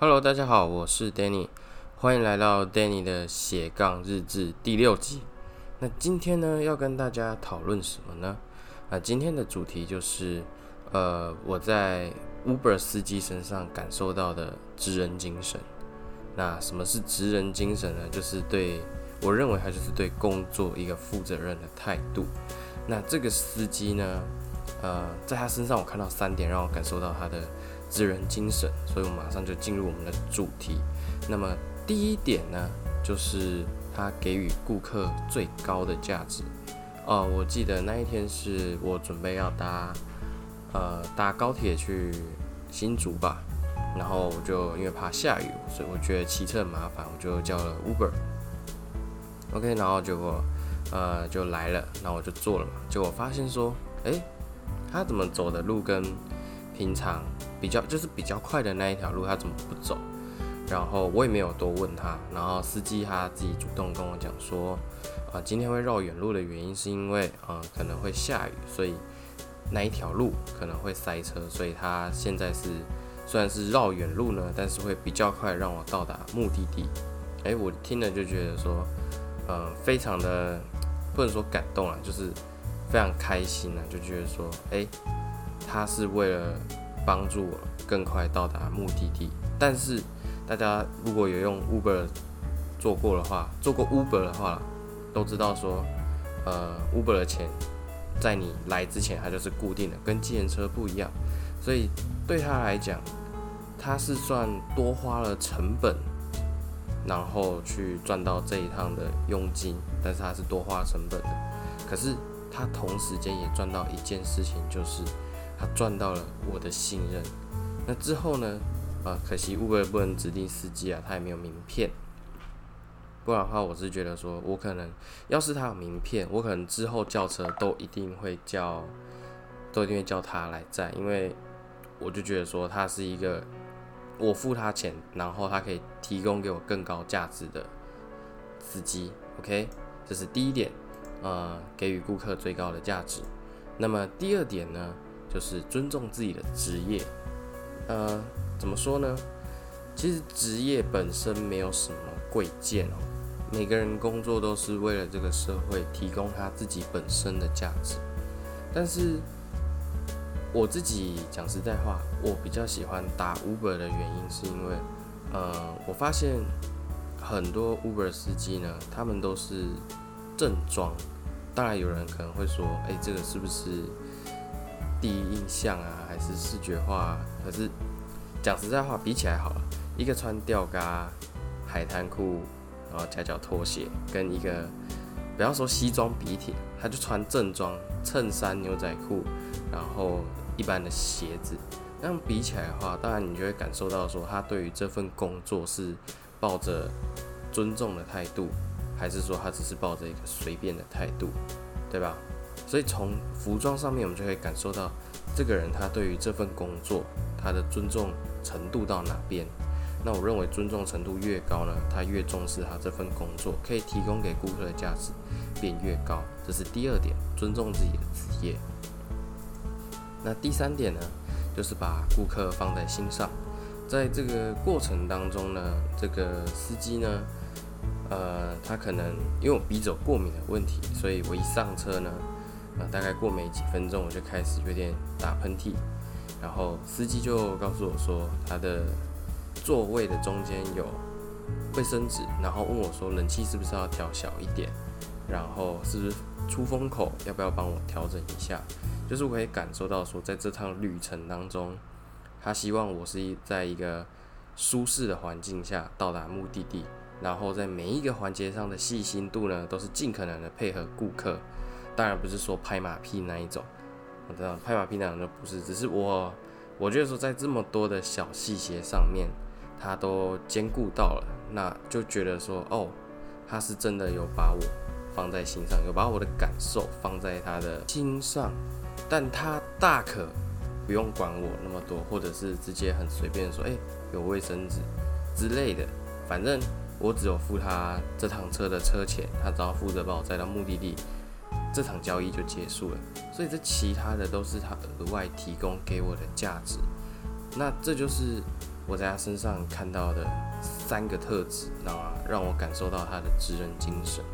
Hello，大家好，我是 Danny，欢迎来到 Danny 的斜杠日志第六集。那今天呢，要跟大家讨论什么呢？啊，今天的主题就是，呃，我在 Uber 司机身上感受到的职人精神。那什么是职人精神呢？就是对我认为，他就是对工作一个负责任的态度。那这个司机呢，呃，在他身上我看到三点，让我感受到他的。职人精神，所以我马上就进入我们的主题。那么第一点呢，就是他给予顾客最高的价值。哦，我记得那一天是我准备要搭呃搭高铁去新竹吧，然后我就因为怕下雨，所以我觉得骑车很麻烦，我就叫了 Uber。OK，然后结果呃就来了，然后我就坐了嘛，结果发现说，哎，他怎么走的路跟平常。比较就是比较快的那一条路，他怎么不走？然后我也没有多问他。然后司机他自己主动跟我讲说，啊，今天会绕远路的原因是因为，呃，可能会下雨，所以那一条路可能会塞车，所以他现在是虽然是绕远路呢，但是会比较快让我到达目的地。哎，我听了就觉得说，呃，非常的不能说感动啊，就是非常开心啊，就觉得说，哎，他是为了。帮助我更快到达目的地。但是大家如果有用 Uber 做过的话，做过 Uber 的话，都知道说，呃，Uber 的钱在你来之前它就是固定的，跟计程车不一样。所以对他来讲，他是算多花了成本，然后去赚到这一趟的佣金，但是他是多花成本的。可是他同时间也赚到一件事情，就是。他赚到了我的信任，那之后呢？啊，可惜 Uber 不能指定司机啊，他也没有名片。不然的话，我是觉得说，我可能要是他有名片，我可能之后叫车都一定会叫，都一定会叫他来载，因为我就觉得说，他是一个我付他钱，然后他可以提供给我更高价值的司机。OK，这是第一点，呃，给予顾客最高的价值。那么第二点呢？就是尊重自己的职业，呃，怎么说呢？其实职业本身没有什么贵贱哦，每个人工作都是为了这个社会提供他自己本身的价值。但是我自己讲实在话，我比较喜欢打 Uber 的原因是因为，呃，我发现很多 Uber 司机呢，他们都是正装。当然，有人可能会说，哎，这个是不是？第一印象啊，还是视觉化？可是讲实在话，比起来好了，一个穿吊嘎、海滩裤，然后夹脚拖鞋，跟一个不要说西装笔挺，他就穿正装，衬衫、牛仔裤，然后一般的鞋子，那样比起来的话，当然你就会感受到说，他对于这份工作是抱着尊重的态度，还是说他只是抱着一个随便的态度，对吧？所以从服装上面，我们就可以感受到这个人他对于这份工作他的尊重程度到哪边。那我认为尊重程度越高呢，他越重视他这份工作可以提供给顾客的价值便越高。这是第二点，尊重自己的职业。那第三点呢，就是把顾客放在心上。在这个过程当中呢，这个司机呢，呃，他可能因为我鼻子有过敏的问题，所以我一上车呢。啊，大概过没几分钟，我就开始有点打喷嚏，然后司机就告诉我说，他的座位的中间有卫生纸，然后问我说，冷气是不是要调小一点，然后是不是出风口要不要帮我调整一下？就是我可以感受到说，在这趟旅程当中，他希望我是在一个舒适的环境下到达目的地，然后在每一个环节上的细心度呢，都是尽可能的配合顾客。当然不是说拍马屁那一种，我知道拍马屁那种就不是，只是我我觉得说在这么多的小细节上面，他都兼顾到了，那就觉得说哦，他是真的有把我放在心上，有把我的感受放在他的心上，但他大可不用管我那么多，或者是直接很随便说，哎，有卫生纸之类的，反正我只有付他这趟车的车钱，他只要负责把我载到目的地。这场交易就结束了，所以这其他的都是他额外提供给我的价值。那这就是我在他身上看到的三个特质，然后让我感受到他的职人精神。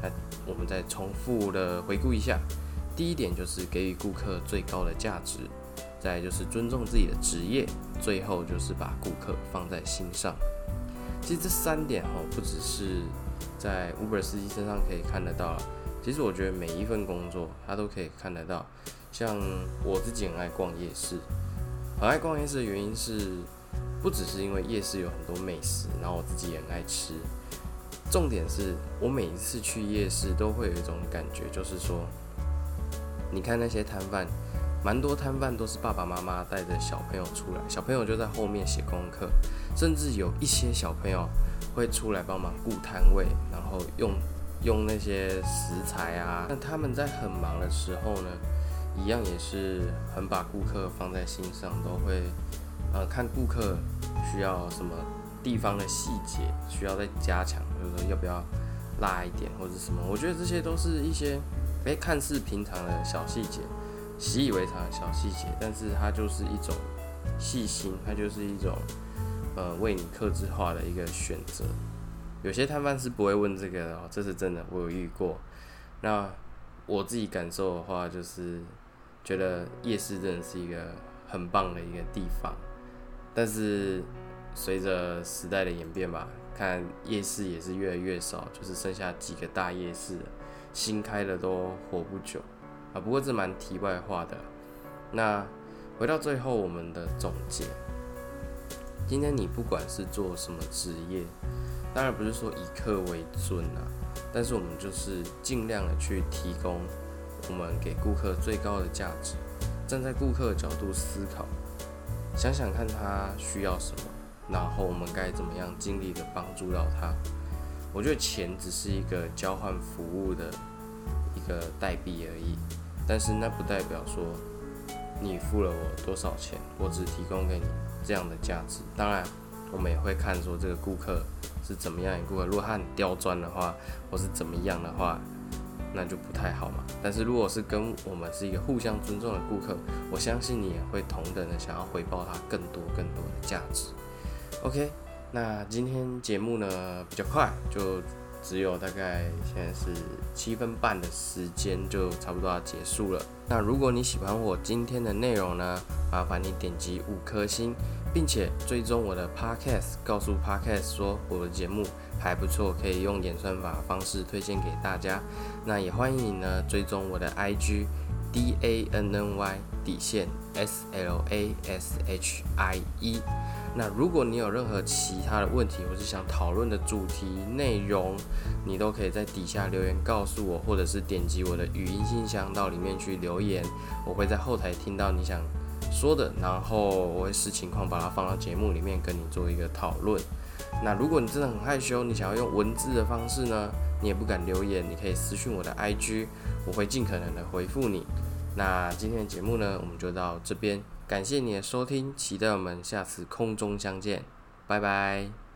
那我们再重复的回顾一下，第一点就是给予顾客最高的价值，再就是尊重自己的职业，最后就是把顾客放在心上。其实这三点哦，不只是在 Uber 司机身上可以看得到，其实我觉得每一份工作他都可以看得到。像我自己很爱逛夜市，很爱逛夜市的原因是，不只是因为夜市有很多美食，然后我自己也很爱吃。重点是我每一次去夜市都会有一种感觉，就是说，你看那些摊贩，蛮多摊贩都是爸爸妈妈带着小朋友出来，小朋友就在后面写功课，甚至有一些小朋友会出来帮忙顾摊位，然后用用那些食材啊。那他们在很忙的时候呢，一样也是很把顾客放在心上，都会呃看顾客需要什么地方的细节需要再加强。说要不要辣一点或者什么？我觉得这些都是一些诶看似平常的小细节，习以为常的小细节，但是它就是一种细心，它就是一种呃为你克制化的一个选择。有些摊贩是不会问这个的，这是真的，我有遇过。那我自己感受的话，就是觉得夜市真的是一个很棒的一个地方，但是随着时代的演变吧。看夜市也是越来越少，就是剩下几个大夜市，新开的都活不久啊。不过这蛮题外话的。那回到最后我们的总结，今天你不管是做什么职业，当然不是说以客为尊啊，但是我们就是尽量的去提供我们给顾客最高的价值，站在顾客的角度思考，想想看他需要什么。然后我们该怎么样尽力的帮助到他？我觉得钱只是一个交换服务的一个代币而已，但是那不代表说你付了我多少钱，我只提供给你这样的价值。当然，我们也会看说这个顾客是怎么样一个顾客，如果他很刁钻的话，或是怎么样的话，那就不太好嘛。但是如果是跟我们是一个互相尊重的顾客，我相信你也会同等的想要回报他更多更多的价值。OK，那今天节目呢比较快，就只有大概现在是七分半的时间，就差不多要结束了。那如果你喜欢我今天的内容呢，麻烦你点击五颗星，并且追踪我的 Podcast，告诉 Podcast 说我的节目还不错，可以用演算法方式推荐给大家。那也欢迎你呢追踪我的 IG D A N N Y 底线 S L A S H I E。那如果你有任何其他的问题，或是想讨论的主题内容，你都可以在底下留言告诉我，或者是点击我的语音信箱到里面去留言，我会在后台听到你想说的，然后我会视情况把它放到节目里面跟你做一个讨论。那如果你真的很害羞，你想要用文字的方式呢，你也不敢留言，你可以私讯我的 IG，我会尽可能的回复你。那今天的节目呢，我们就到这边。感谢你的收听，期待我们下次空中相见，拜拜。